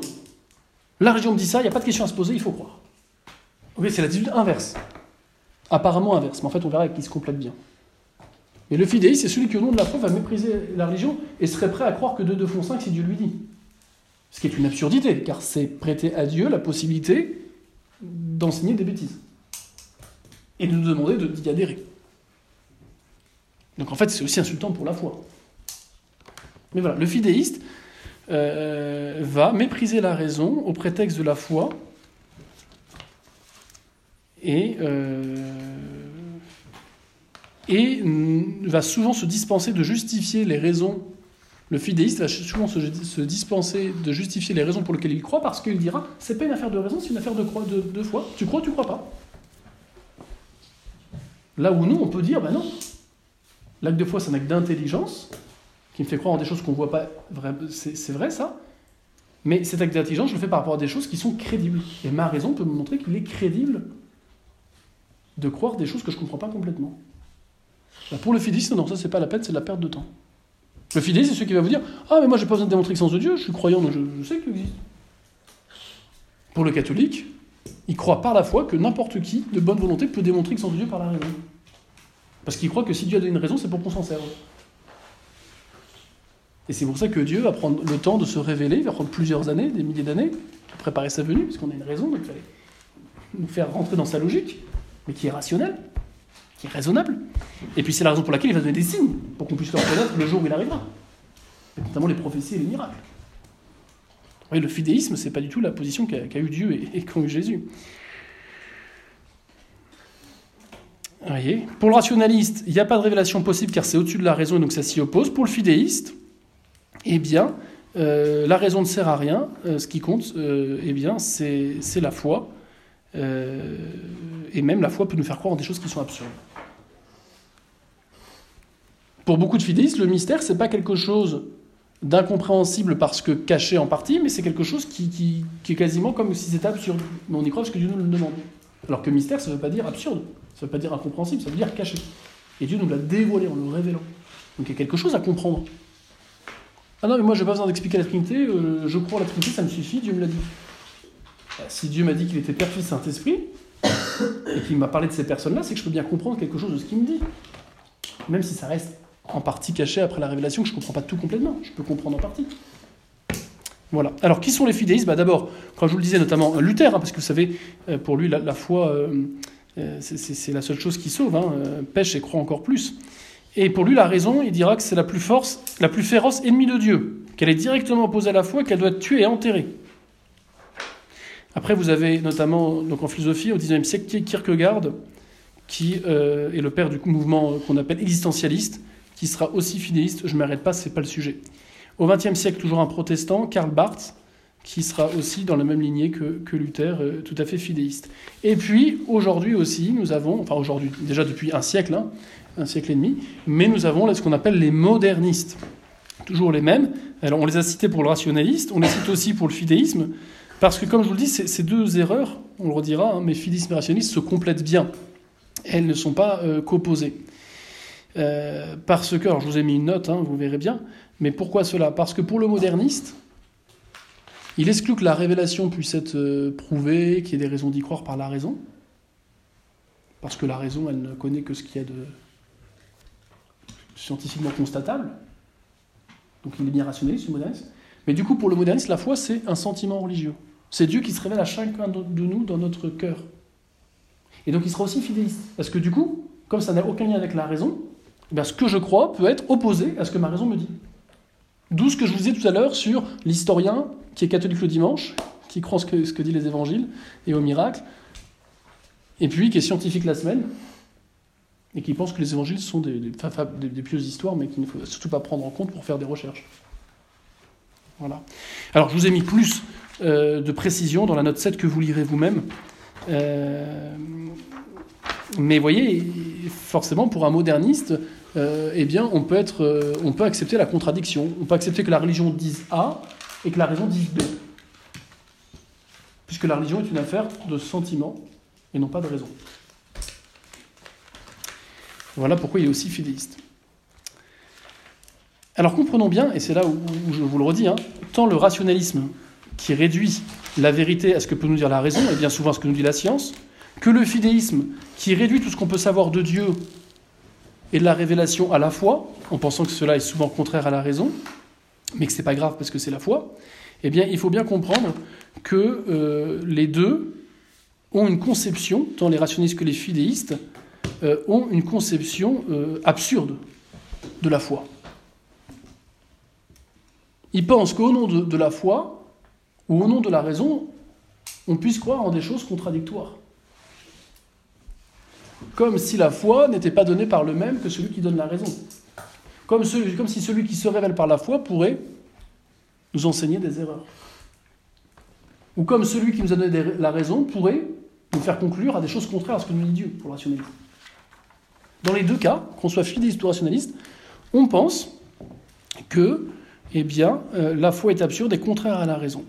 La religion me dit ça, il n'y a pas de question à se poser, il faut croire. Oui, c'est l'attitude inverse. Apparemment inverse, mais en fait on verra qu'il se complète bien. Et le fidéiste, c'est celui qui au nom de la foi va mépriser la religion et serait prêt à croire que 2 2 font 5 si Dieu lui dit. Ce qui est une absurdité, car c'est prêter à Dieu la possibilité d'enseigner des bêtises. Et de nous demander d'y adhérer. Donc en fait, c'est aussi insultant pour la foi. Mais voilà, le fidéiste euh, va mépriser la raison au prétexte de la foi et, euh, et va souvent se dispenser de justifier les raisons. Le fidéiste va souvent se, se dispenser de justifier les raisons pour lesquelles il croit parce qu'il dira c'est pas une affaire de raison, c'est une affaire de, de, de foi. Tu crois, tu crois pas. Là où nous, on peut dire ben non, L'acte de foi, c'est un acte d'intelligence qui me fait croire en des choses qu'on ne voit pas. C'est vrai ça Mais cet acte d'intelligence, je le fais par rapport à des choses qui sont crédibles. Et ma raison peut me montrer qu'il est crédible de croire des choses que je ne comprends pas complètement. Bah, pour le fidéiste, non, ça c'est pas la peine, c'est la perte de temps. Le fidéiste, c'est celui qui va vous dire Ah, mais moi j'ai pas besoin de démontrer l'existence de Dieu, je suis croyant, donc je, je sais qu'il existe. Pour le catholique, il croit par la foi que n'importe qui, de bonne volonté, peut démontrer l'existence de Dieu par la raison. Parce qu'il croit que si Dieu a donné une raison, c'est pour qu'on s'en serve. Et c'est pour ça que Dieu va prendre le temps de se révéler, il va prendre plusieurs années, des milliers d'années, pour préparer sa venue, puisqu'on a une raison, donc il fallait nous faire rentrer dans sa logique, mais qui est rationnelle, qui est raisonnable. Et puis c'est la raison pour laquelle il va donner des signes, pour qu'on puisse le reconnaître le jour où il arrivera. Et notamment les prophéties et les miracles. le fidéisme, c'est pas du tout la position qu'a eu Dieu et, et qu'a eu Jésus. Pour le rationaliste, il n'y a pas de révélation possible car c'est au-dessus de la raison et donc ça s'y oppose. Pour le fidéiste, eh bien, euh, la raison ne sert à rien. Euh, ce qui compte, euh, eh bien, c'est la foi. et même la foi peut nous faire croire en des choses qui sont absurdes. Pour beaucoup de fidéistes, le mystère, c'est pas quelque chose d'incompréhensible parce que caché en partie, mais c'est quelque chose qui, qui, est quasiment comme si c'était absurde. Mais on y croit parce que Dieu nous le demande. Alors que mystère, ça ne veut pas dire absurde. Ça ne veut pas dire incompréhensible, ça veut dire caché. Et Dieu nous l'a dévoilé en le révélant. Donc il y a quelque chose à comprendre. Ah non, mais moi, je n'ai pas besoin d'expliquer la Trinité, euh, je crois à la Trinité, ça me suffit, Dieu me l'a dit. Bah, si Dieu m'a dit qu'il était Père, Saint-Esprit, et qu'il m'a parlé de ces personnes-là, c'est que je peux bien comprendre quelque chose de ce qu'il me dit. Même si ça reste en partie caché après la révélation, que je ne comprends pas tout complètement, je peux comprendre en partie. Voilà. Alors, qui sont les fidéistes? Bah, D'abord, quand je vous le disais, notamment Luther, hein, parce que vous savez, euh, pour lui, la, foi, euh, euh, c'est la seule chose qui sauve, hein, euh, pêche et croit encore plus. Et pour lui, la raison, il dira que c'est la plus la plus féroce ennemie de Dieu, qu'elle est directement opposée à la foi, qu'elle doit être tuée et enterrée. Après, vous avez notamment donc en philosophie au XIXe siècle Kierkegaard, qui euh, est le père du mouvement qu'on appelle existentialiste, qui sera aussi fidéiste. Je ne m'arrête pas, c'est pas le sujet. Au XXe siècle, toujours un protestant, Karl Barth, qui sera aussi dans la même lignée que, Luther, euh, tout à fait fidéiste. Et puis, aujourd'hui aussi, nous avons, enfin aujourd'hui, déjà depuis un siècle, hein, un siècle et demi, mais nous avons ce qu'on appelle les modernistes. Toujours les mêmes. Alors, on les a cités pour le rationaliste, on les cite aussi pour le fidéisme, parce que, comme je vous le dis, ces deux erreurs, on le redira, hein, mais fidéisme et rationaliste se complètent bien. Elles ne sont pas euh, qu'opposées. Euh, parce que, alors je vous ai mis une note, hein, vous verrez bien, mais pourquoi cela? Parce que pour le moderniste, il exclut que la révélation puisse être euh, prouvée, qu'il y ait des raisons d'y croire par la raison, parce que la raison, elle ne connaît que ce qu'il y a de scientifiquement constatable. Donc il est bien rationaliste, le moderniste. Mais du coup, pour le moderniste, la foi, c'est un sentiment religieux. C'est Dieu qui se révèle à chacun de nous dans notre cœur. Et donc il sera aussi fidéliste. Parce que du coup, comme ça n'a aucun lien avec la raison, eh ce que je crois peut être opposé à ce que ma raison me dit. D'où ce que je vous disais tout à l'heure sur l'historien qui est catholique le dimanche, qui croit ce que, ce que disent les évangiles et au miracle, et puis qui est scientifique la semaine, et qui pense que les évangiles sont des, pieuses histoires, mais qu'il ne faut surtout pas prendre en compte pour faire des recherches. Voilà. Alors, je vous ai mis plus euh, de précision dans la note 7 que vous lirez vous-même. Euh, mais voyez, forcément, pour un moderniste, euh, eh bien, on peut, être, on peut accepter la contradiction. On peut accepter que la religion dise A et que la raison dise B. Puisque la religion est une affaire de sentiment et non pas de raison. Voilà pourquoi il est aussi fidéiste. Alors comprenons bien, et c'est là où, je vous le redis, hein, tant le rationalisme qui réduit la vérité à ce que peut nous dire la raison, et bien souvent à ce que nous dit la science, que le fidéisme qui réduit tout ce qu'on peut savoir de Dieu et de la révélation à la foi, en pensant que cela est souvent contraire à la raison, mais que ce n'est pas grave parce que c'est la foi, eh bien il faut bien comprendre que euh, les deux ont une conception, tant les rationalistes que les fidéistes, euh, ont une conception euh, absurde de la foi. Ils pensent qu'au nom de, la foi, ou au nom de la raison, on puisse croire en des choses contradictoires. Comme si la foi n'était pas donnée par le même que celui qui donne la raison. Comme, si celui qui se révèle par la foi pourrait nous enseigner des erreurs. Ou comme celui qui nous a donné la raison pourrait nous faire conclure à des choses contraires à ce que nous dit Dieu pour le. Dans les deux cas, qu'on soit fidéliste ou rationaliste, on pense que eh bien, euh, la foi est absurde et contraire à la raison.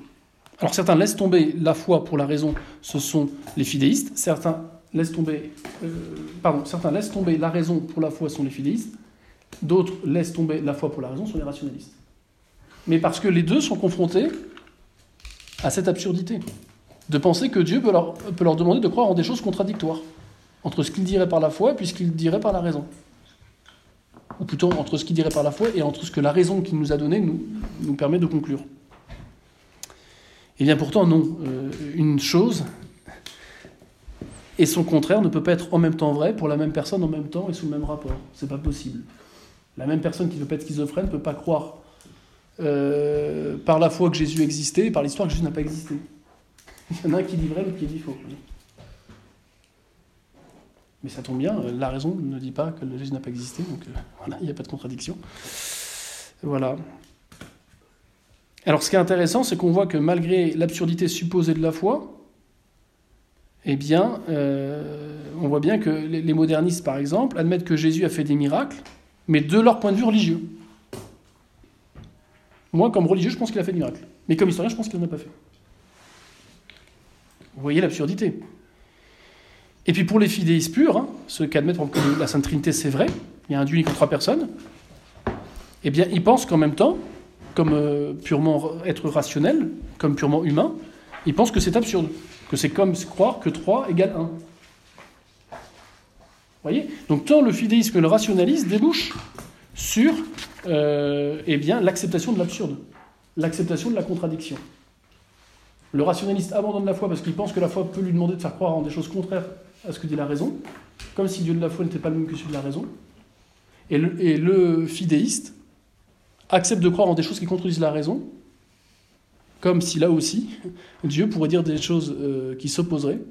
Alors certains laissent tomber la foi pour la raison, ce sont les fidéistes. Certains laissent tomber, euh, pardon, certains laissent tomber la raison pour la foi, sont les fidéistes. D'autres laissent tomber la foi pour la raison, sont les rationalistes. Mais parce que les deux sont confrontés à cette absurdité de penser que Dieu peut leur, demander de croire en des choses contradictoires entre ce qu'il dirait par la foi et ce qu'il dirait par la raison ou plutôt entre ce qu'il dirait par la foi et entre ce que la raison qu'il nous a donné nous, nous permet de conclure. Et eh bien pourtant, non. Euh, une chose et son contraire ne peut pas être en même temps vrai pour la même personne en même temps et sous le même rapport. C'est pas possible. La même personne qui ne veut pas être schizophrène ne peut pas croire euh, par la foi que Jésus existait et par l'histoire que Jésus n'a pas existé. Il y en a un qui dit vrai, l'autre qui dit faux. Mais ça tombe bien, euh, la raison ne dit pas que Jésus n'a pas existé, donc euh, voilà, il n'y a pas de contradiction. Voilà. Alors ce qui est intéressant, c'est qu'on voit que malgré l'absurdité supposée de la foi, eh bien, euh, on voit bien que les modernistes, par exemple, admettent que Jésus a fait des miracles, mais de leur point de vue religieux. Moi, comme religieux, je pense qu'il a fait des miracles. Mais comme historien, je pense qu'il n'en a pas fait. Vous voyez l'absurdité. Et puis pour les fidéistes purs, hein, ceux qui admettent que la Sainte Trinité c'est vrai, il y a un Dieu unique en trois personnes, eh bien ils pensent qu'en même temps, comme euh, purement être rationnel, comme purement humain, ils pensent que c'est absurde, que c'est comme croire que 3 égale 1. Vous voyez? Donc tant le fidéisme que le rationalisme débouchent sur euh, eh bien, l'acceptation de l'absurde, l'acceptation de la contradiction. Le rationaliste abandonne la foi parce qu'il pense que la foi peut lui demander de faire croire en des choses contraires à ce que dit la raison, comme si Dieu de la foi n'était pas le même que celui de la raison. Et le, fidéiste accepte de croire en des choses qui contredisent la raison, comme si là aussi, Dieu pourrait dire des choses euh, qui s'opposeraient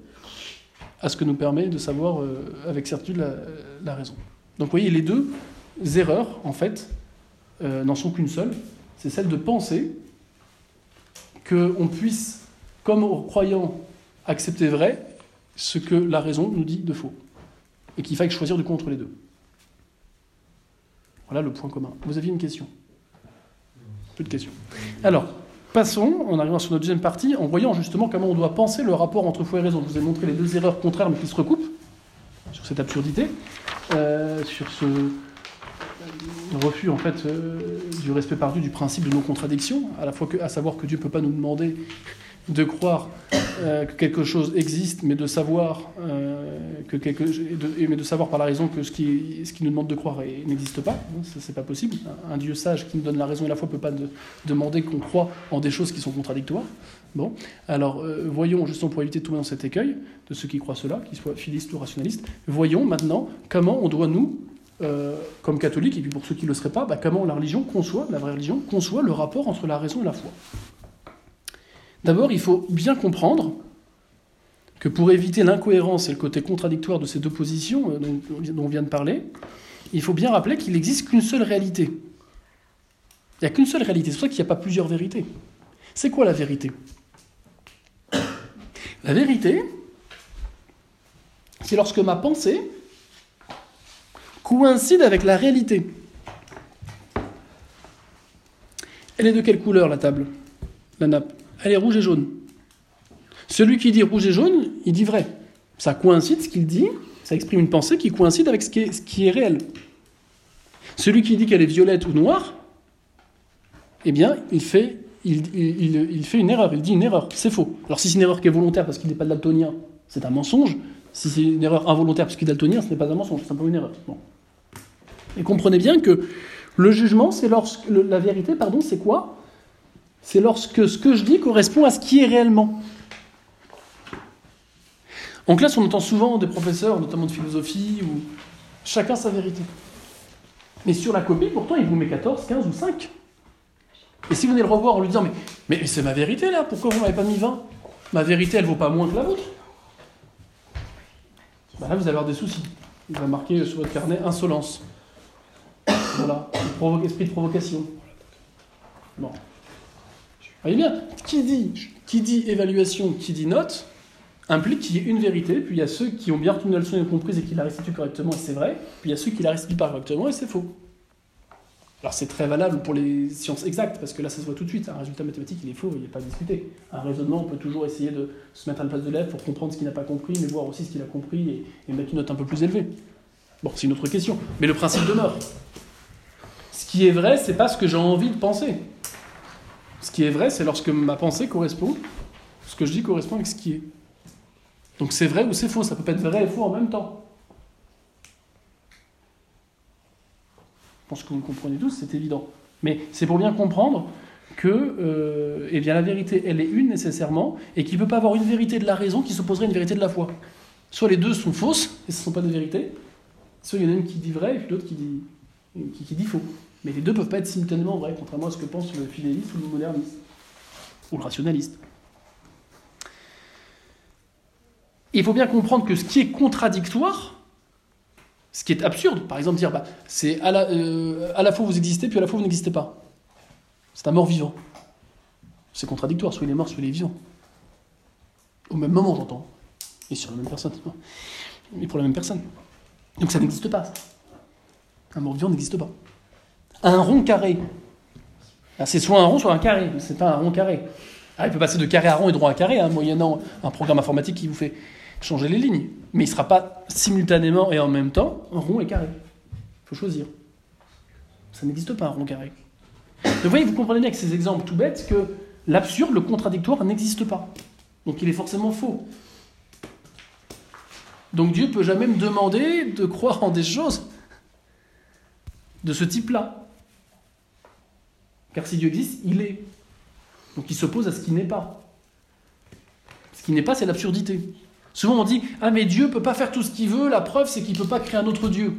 à ce que nous permet de savoir euh, avec certitude la, raison. Donc vous voyez, les deux erreurs, en fait, euh, n'en sont qu'une seule, c'est celle de penser qu'on puisse, comme croyant, accepter vrai ce que la raison nous dit de faux. Et qu'il faille choisir du coup entre les deux. Voilà le point commun. Vous aviez une question? Plus de questions. Alors, passons, en arrivant sur notre deuxième partie, en voyant justement comment on doit penser le rapport entre foi et raison. Je vous ai montré les deux erreurs contraires mais qui se recoupent sur cette absurdité, euh, sur ce refus en fait euh, du respect par du principe de non-contradiction, à la fois à savoir que Dieu ne peut pas nous demander de croire euh, que quelque chose existe, mais de savoir euh, que quelque, mais de savoir par la raison que ce qui, ce qui nous demande de croire n'existe pas. Ça, c'est pas possible. Un, Dieu sage qui nous donne la raison et la foi peut pas de, demander qu'on croit en des choses qui sont contradictoires. Bon, alors euh, voyons justement pour éviter de tomber dans cet écueil de ceux qui croient cela, qu'ils soient philistes ou rationalistes. Voyons maintenant comment on doit nous comme catholiques, et puis pour ceux qui ne le seraient pas, bah, comment la religion conçoit, la vraie religion, conçoit le rapport entre la raison et la foi. D'abord, il faut bien comprendre que pour éviter l'incohérence et le côté contradictoire de ces deux positions euh, dont on vient de parler, il faut bien rappeler qu'il n'existe qu'une seule réalité. Il n'y a qu'une seule réalité, c'est pour ça qu'il n'y a pas plusieurs vérités. C'est quoi la vérité? La vérité, c'est lorsque ma pensée coïncide avec la réalité. Elle est de quelle couleur la table? La nappe elle est rouge et jaune. Celui qui dit rouge et jaune, il dit vrai. Ça coïncide, ce qu'il dit, ça exprime une pensée qui coïncide avec ce qui est, réel. Celui qui dit qu'elle est violette ou noire, eh bien, il fait, une erreur, il dit une erreur, c'est faux. Alors si c'est une erreur qui est volontaire parce qu'il n'est pas daltonien, c'est un mensonge. Si c'est une erreur involontaire parce qu'il est daltonien, ce n'est pas un mensonge, c'est simplement une erreur. Et comprenez bien que le jugement, c'est lorsque la vérité, pardon, c'est quoi? C'est lorsque ce que je dis correspond à ce qui est réellement. En classe, on entend souvent des professeurs, notamment de philosophie, où chacun sa vérité. Mais sur la copie, pourtant, il vous met 14, 15 ou 5. Et si vous venez le revoir en lui disant Mais, c'est ma vérité là, pourquoi vous m'avez pas mis 20 Ma vérité, elle vaut pas moins que la vôtre. Bah là, vous allez avoir des soucis. Il va marquer sur votre carnet insolence. Voilà, esprit de provocation. Bon. Voyez bien, qui dit, évaluation, qui dit note, implique qu'il y ait une vérité, puis il y a ceux qui ont bien retenu la leçon et comprise et qui la restituent correctement, et c'est vrai, puis il y a ceux qui la restituent pas correctement, et c'est faux. Alors c'est très valable pour les sciences exactes, parce que là ça se voit tout de suite, un résultat mathématique il est faux, il n'est pas à discuter. Un raisonnement, on peut toujours essayer de se mettre à la place de l'élève pour comprendre ce qu'il n'a pas compris, mais voir aussi ce qu'il a compris et, et mettre une note un peu plus élevée. Bon, c'est une autre question, mais le principe demeure. Ce qui est vrai, c'est pas ce que j'ai envie de penser. Ce qui est vrai, c'est lorsque ma pensée correspond, ce que je dis correspond avec ce qui est. Donc c'est vrai ou c'est faux, ça peut être vrai et faux en même temps. Je pense que vous le comprenez tous, c'est évident. Mais c'est pour bien comprendre que euh, eh bien, la vérité, elle est une nécessairement, et qu'il ne peut pas avoir une vérité de la raison qui s'opposerait à une vérité de la foi. Soit les deux sont fausses, et ce ne sont pas des vérités, soit il y en a une qui dit vrai, et puis l'autre qui dit faux. Mais les deux ne peuvent pas être simultanément vrais, contrairement à ce que pense le fidéliste ou le moderniste, ou le rationaliste. Il faut bien comprendre que ce qui est contradictoire, ce qui est absurde, par exemple dire bah, c'est à, la, euh, à la fois vous existez, puis à la fois vous n'existez pas. C'est un mort-vivant. C'est contradictoire, soit il est mort, soit il est vivant. Au même moment, j'entends. Et sur la même personne. Mais pour la même personne. Donc ça n'existe pas. Un mort-vivant n'existe pas. Un rond carré. C'est soit un rond, soit un carré. C'est pas un rond carré. Ah, il peut passer de carré à rond et de rond à carré, hein, moyennant un programme informatique qui vous fait changer les lignes. Mais il ne sera pas simultanément et en même temps rond et carré. Il faut choisir. Ça n'existe pas un rond carré. Vous voyez, vous comprenez bien avec ces exemples tout bêtes que l'absurde, le contradictoire n'existe pas. Donc il est forcément faux. Donc Dieu peut jamais me demander de croire en des choses de ce type-là. Car si Dieu existe, il est. Donc il s'oppose à ce qui n'est pas. Ce qui n'est pas, c'est l'absurdité. Souvent on dit Ah, mais Dieu ne peut pas faire tout ce qu'il veut, la preuve c'est qu'il ne peut pas créer un autre Dieu.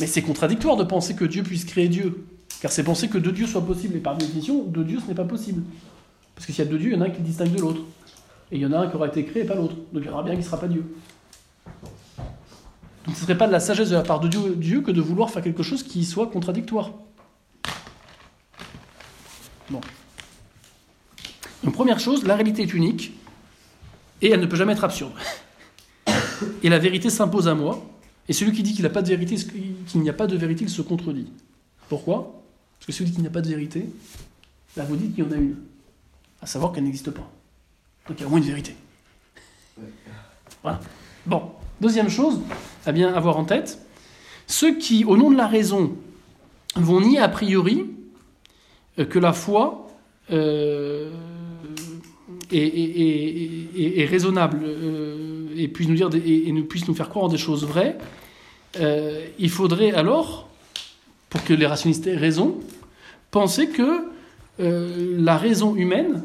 Mais c'est contradictoire de penser que Dieu puisse créer Dieu. Car c'est penser que deux dieux soient possibles. Et par définition, deux dieux ce n'est pas possible. Parce que s'il y a deux dieux, il y en a un qui distingue de l'autre. Et il y en a un qui aura été créé et pas l'autre. Donc il y aura bien qui ne sera pas Dieu. Donc ce ne serait pas de la sagesse de la part de Dieu que de vouloir faire quelque chose qui soit contradictoire. Bon. Donc première chose, la réalité est unique et elle ne peut jamais être absurde. Et la vérité s'impose à moi. Et celui qui dit qu'il n'a pas de vérité, qu'il n'y a pas de vérité, il se contredit. Pourquoi? Parce que celui qui dit qu'il n'y a pas de vérité, là vous dites qu'il y en a une. À savoir qu'elle n'existe pas. Donc il y a au moins une vérité. Voilà. Bon. Deuxième chose à bien avoir en tête, ceux qui, au nom de la raison, vont nier a priori que la foi euh, est, raisonnable euh, et, puisse nous dire et, nous puisse nous faire croire des choses vraies, euh, il faudrait alors, pour que les rationalistes aient raison, penser que euh, la raison humaine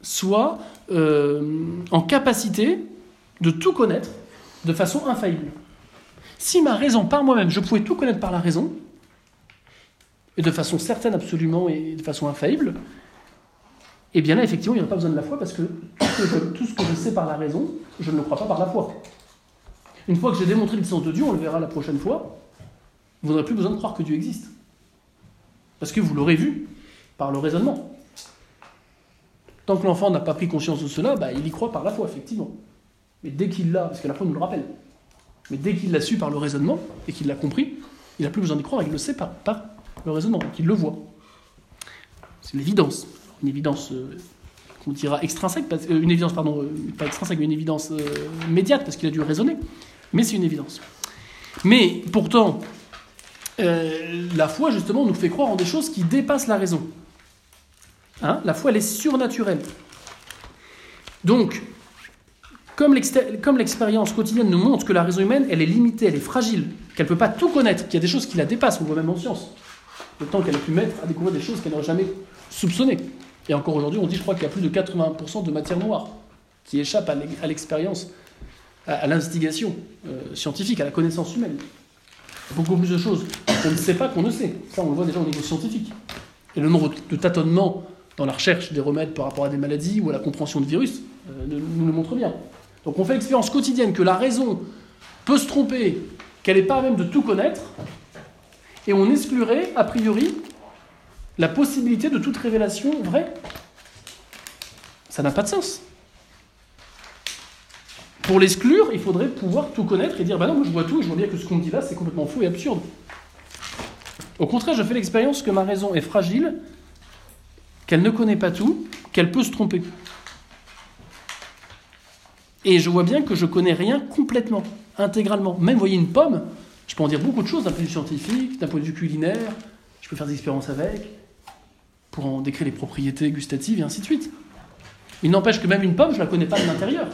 soit euh, en capacité de tout connaître de façon infaillible. Si ma raison par moi-même, je pouvais tout connaître par la raison, et de façon certaine absolument et de façon infaillible, eh bien là, effectivement, il n'y aurait pas besoin de la foi parce que tout ce que, je, tout ce que je sais par la raison, je ne le crois pas par la foi. Une fois que j'ai démontré l'existence de Dieu, on le verra la prochaine fois, vous n'aurez plus besoin de croire que Dieu existe. Parce que vous l'aurez vu par le raisonnement. Tant que l'enfant n'a pas pris conscience de cela, bah, il y croit par la foi, effectivement. Mais dès qu'il l'a, parce que la foi nous le rappelle, mais dès qu'il l'a su par le raisonnement et qu'il l'a compris, il n'a plus besoin d'y croire, il le sait par, par le raisonnement, qu'il le voit. C'est l'évidence. Une évidence, euh, qu'on dira extrinsèque, euh, une évidence, pardon, euh, pas extrinsèque, mais une évidence euh, médiate, parce qu'il a dû raisonner. Mais c'est une évidence. Mais pourtant, la foi, justement, nous fait croire en des choses qui dépassent la raison. Hein la foi, elle est surnaturelle. Donc, comme l'expérience quotidienne nous montre que la raison humaine, elle est limitée, elle est fragile, qu'elle ne peut pas tout connaître, qu'il y a des choses qui la dépassent, on voit même en science. Le temps qu'elle a pu mettre à découvrir des choses qu'elle n'aurait jamais soupçonnées. Et encore aujourd'hui, on dit, je crois qu'il y a plus de 80% de matière noire qui échappe à l'expérience, à l'investigation euh, scientifique, à la connaissance humaine. Beaucoup plus de choses qu'on ne sait pas qu'on ne sait. Ça, on le voit déjà au niveau scientifique. Et le nombre de tâtonnements dans la recherche des remèdes par rapport à des maladies ou à la compréhension de virus euh, nous le montre bien. Donc on fait l'expérience quotidienne que la raison peut se tromper, qu'elle n'est pas même de tout connaître, et on exclurait, a priori, la possibilité de toute révélation vraie. Ça n'a pas de sens. Pour l'exclure, il faudrait pouvoir tout connaître et dire Bah non, moi je vois tout et je vois bien que ce qu'on dit là, c'est complètement faux et absurde. Au contraire, je fais l'expérience que ma raison est fragile, qu'elle ne connaît pas tout, qu'elle peut se tromper. Et je vois bien que je connais rien complètement, intégralement. Même, voyez, une pomme, je peux en dire beaucoup de choses d'un point de vue scientifique, d'un point de vue culinaire, je peux faire des expériences avec, pour en décrire les propriétés gustatives et ainsi de suite. Il n'empêche que même une pomme, je ne la connais pas de l'intérieur.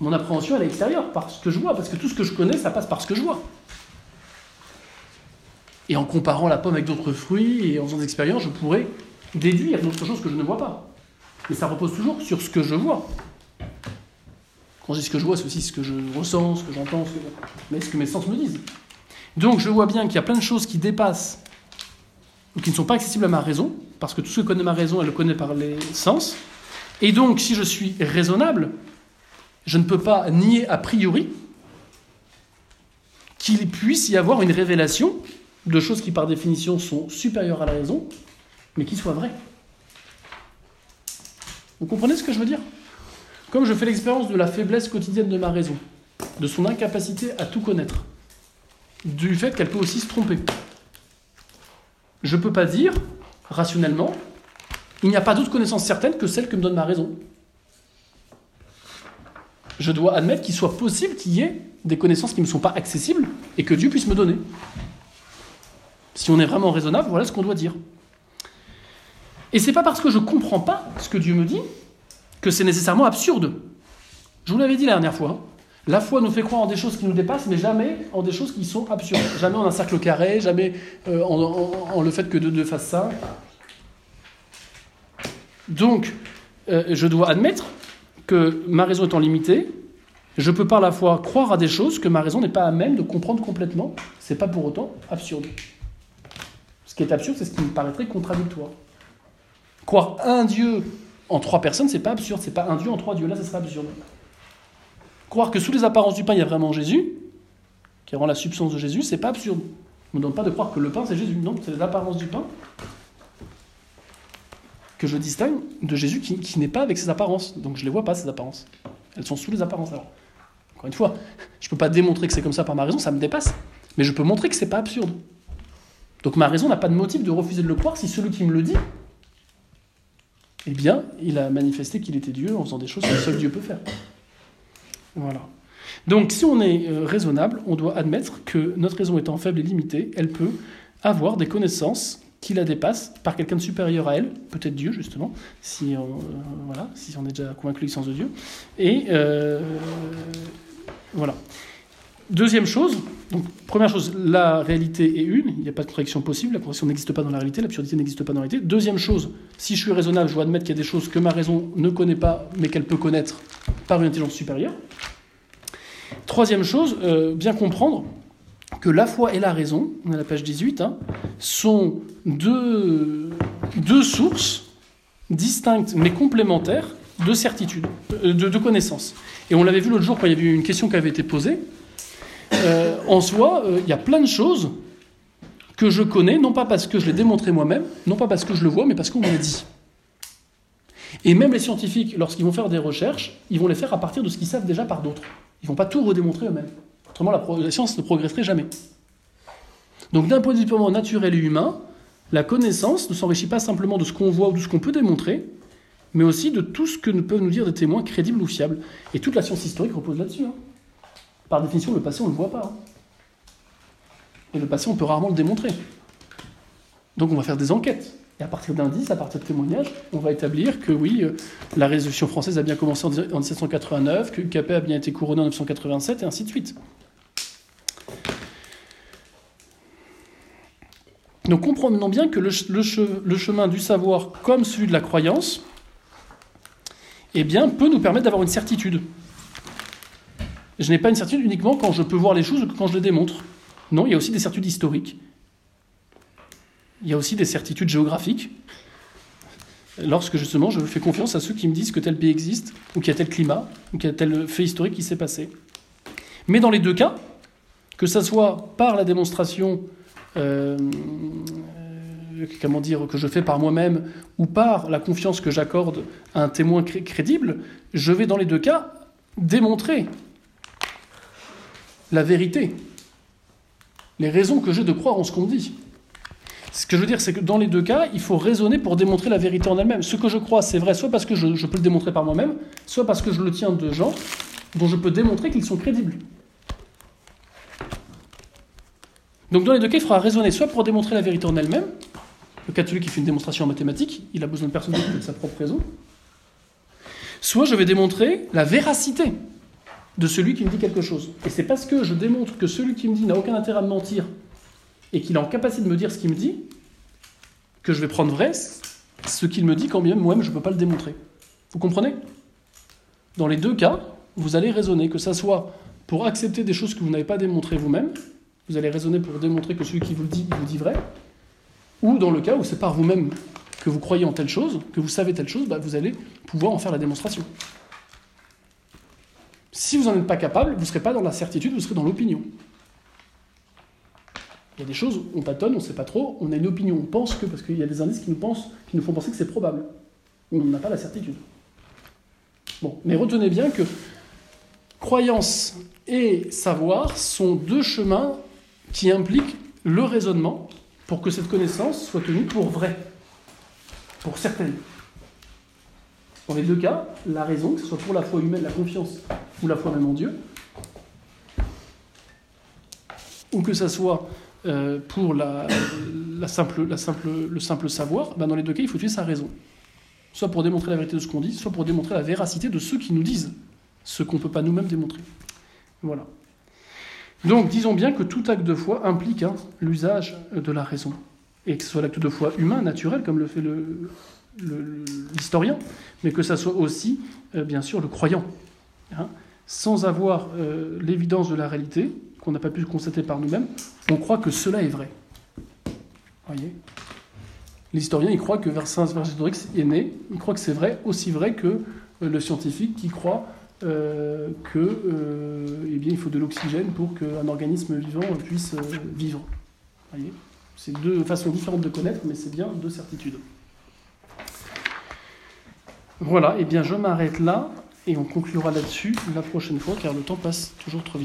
Mon appréhension, elle est extérieure, par ce que je vois, parce que tout ce que je connais, ça passe par ce que je vois. Et en comparant la pomme avec d'autres fruits et en faisant des expériences, je pourrais déduire d'autres choses que je ne vois pas. Mais ça repose toujours sur ce que je vois. Quand je dis ce que je vois, c'est aussi ce que je ressens, ce que j'entends, mais ce que mes sens me disent. Donc je vois bien qu'il y a plein de choses qui dépassent ou qui ne sont pas accessibles à ma raison, parce que tout ce que connaît ma raison, elle le connaît par les sens. Et donc, si je suis raisonnable, je ne peux pas nier a priori qu'il puisse y avoir une révélation de choses qui par définition sont supérieures à la raison, mais qui soient vraies. Vous comprenez ce que je veux dire? Comme je fais l'expérience de la faiblesse quotidienne de ma raison, de son incapacité à tout connaître, du fait qu'elle peut aussi se tromper. Je ne peux pas dire, rationnellement, il n'y a pas d'autre connaissance certaine que celle que me donne ma raison. Je dois admettre qu'il soit possible qu'il y ait des connaissances qui ne me sont pas accessibles et que Dieu puisse me donner. Si on est vraiment raisonnable, voilà ce qu'on doit dire. Et c'est pas parce que je ne comprends pas ce que Dieu me dit que c'est nécessairement absurde. Je vous l'avais dit la dernière fois. La foi nous fait croire en des choses qui nous dépassent, mais jamais en des choses qui sont absurdes. Jamais en un cercle carré, jamais euh, en, le fait que 2 2 fasse ça. Donc, euh, je dois admettre que ma raison étant limitée, je peux par la foi croire à des choses que ma raison n'est pas à même de comprendre complètement. C'est pas pour autant absurde. Ce qui est absurde, c'est ce qui me paraîtrait contradictoire. Croire un Dieu en trois personnes, c'est pas absurde, c'est pas un Dieu en trois dieux. Là, ça serait absurde. Croire que sous les apparences du pain, il y a vraiment Jésus, qui rend la substance de Jésus, c'est pas absurde. On ne me donne pas de croire que le pain, c'est Jésus. Non, c'est les apparences du pain que je distingue de Jésus qui, n'est pas avec ses apparences. Donc je ne les vois pas, ces apparences. Elles sont sous les apparences. Alors, encore une fois, je ne peux pas démontrer que c'est comme ça par ma raison, ça me dépasse. Mais je peux montrer que c'est pas absurde. Donc ma raison n'a pas de motif de refuser de le croire si celui qui me le dit eh bien, il a manifesté qu'il était Dieu en faisant des choses que seul Dieu peut faire. Voilà. Donc, si on est euh, raisonnable, on doit admettre que notre raison étant faible et limitée, elle peut avoir des connaissances qui la dépassent par quelqu'un de supérieur à elle, peut-être Dieu justement, si on, euh, voilà, si on est déjà convaincu de l'existence de Dieu. Et euh, voilà. Deuxième chose, donc première chose, la réalité est une, il n'y a pas de contradiction possible, la contradiction n'existe pas dans la réalité, l'absurdité n'existe pas dans la réalité. Deuxième chose, si je suis raisonnable, je dois admettre qu'il y a des choses que ma raison ne connaît pas, mais qu'elle peut connaître par une intelligence supérieure. Troisième chose, euh, bien comprendre que la foi et la raison, on est à la page 18, hein, sont deux, deux sources distinctes mais complémentaires de certitude, euh, de, de connaissance. Et on l'avait vu l'autre jour quand il y avait eu une question qui avait été posée. Euh, en soi, euh, il y a plein de choses que je connais, non pas parce que je l'ai démontré moi-même, non pas parce que je le vois, mais parce qu'on me l'a dit. Et même les scientifiques, lorsqu'ils vont faire des recherches, ils vont les faire à partir de ce qu'ils savent déjà par d'autres. Ils ne vont pas tout redémontrer eux-mêmes. Autrement, la, science ne progresserait jamais. Donc d'un point de vue purement naturel et humain, la connaissance ne s'enrichit pas simplement de ce qu'on voit ou de ce qu'on peut démontrer, mais aussi de tout ce que peuvent nous dire des témoins crédibles ou fiables. Et toute la science historique repose là-dessus. Hein. Par définition, le passé, on ne le voit pas. Hein. Et le passé, on peut rarement le démontrer. Donc on va faire des enquêtes. Et à partir d'indices, à partir de témoignages, on va établir que oui, euh, la Révolution française a bien commencé en 1789, que Capet a bien été couronné en 1987, et ainsi de suite. Donc comprenons bien que le, le, chemin du savoir, comme celui de la croyance, eh bien, peut nous permettre d'avoir une certitude. Je n'ai pas une certitude uniquement quand je peux voir les choses ou quand je les démontre. Non, il y a aussi des certitudes historiques. Il y a aussi des certitudes géographiques. Lorsque justement je fais confiance à ceux qui me disent que tel pays existe, ou qu'il y a tel climat, ou qu'il y a tel fait historique qui s'est passé. Mais dans les deux cas, que ce soit par la démonstration euh, euh, comment dire, que je fais par moi-même ou par la confiance que j'accorde à un témoin crédible, je vais dans les deux cas démontrer la vérité, les raisons que j'ai de croire en ce qu'on dit. Ce que je veux dire, c'est que dans les deux cas, il faut raisonner pour démontrer la vérité en elle-même. Ce que je crois, c'est vrai, soit parce que je, peux le démontrer par moi-même, soit parce que je le tiens de gens dont je peux démontrer qu'ils sont crédibles. Donc dans les deux cas, il faudra raisonner soit pour démontrer la vérité en elle-même, le celui qui fait une démonstration en mathématiques, il a besoin de personne d'autre que de sa propre raison, soit je vais démontrer la véracité de celui qui me dit quelque chose. Et c'est parce que je démontre que celui qui me dit n'a aucun intérêt à me mentir et qu'il est en capacité de me dire ce qu'il me dit, que je vais prendre vrai ce qu'il me dit quand bien moi-même je ne peux pas le démontrer. Vous comprenez? Dans les deux cas, vous allez raisonner, que ça soit pour accepter des choses que vous n'avez pas démontrées vous-même, vous allez raisonner pour démontrer que celui qui vous le dit, vous dit vrai. Ou dans le cas où c'est par vous-même que vous croyez en telle chose, que vous savez telle chose, bah, vous allez pouvoir en faire la démonstration. Si vous n'en êtes pas capable, vous ne serez pas dans la certitude, vous serez dans l'opinion. Il y a des choses, on tâtonne, on ne sait pas trop, on a une opinion, on pense que, parce qu'il y a des indices qui nous, pensent, qui nous font penser que c'est probable. On n'a pas la certitude. Bon, mais retenez bien que croyance et savoir sont deux chemins qui implique le raisonnement pour que cette connaissance soit tenue pour vraie, pour certaine. Dans les deux cas, la raison, que ce soit pour la foi humaine, la confiance, ou la foi même en Dieu, ou que ce soit euh, pour la, simple, la simple, le simple savoir, ben dans les deux cas, il faut utiliser sa raison. Soit pour démontrer la vérité de ce qu'on dit, soit pour démontrer la véracité de ceux qui nous disent ce qu'on ne peut pas nous-mêmes démontrer. Voilà. Donc disons bien que tout acte de foi implique hein, l'usage de la raison. Et que ce soit l'acte de foi humain, naturel, comme le fait l'historien, mais que ça soit aussi, euh, bien sûr, le croyant. Hein. Sans avoir euh, l'évidence de la réalité, qu'on n'a pas pu constater par nous-mêmes, on croit que cela est vrai. Voyez? L'historien, il croit que Vercingétorix est né, il croit que c'est vrai, aussi vrai que euh, le scientifique qui croit euh, euh, eh faut de l'oxygène pour qu'un organisme vivant puisse vivre. C'est deux façons différentes de connaître, mais c'est bien deux certitudes. Voilà, et eh bien je m'arrête là et on conclura là-dessus la prochaine fois car le temps passe toujours trop vite.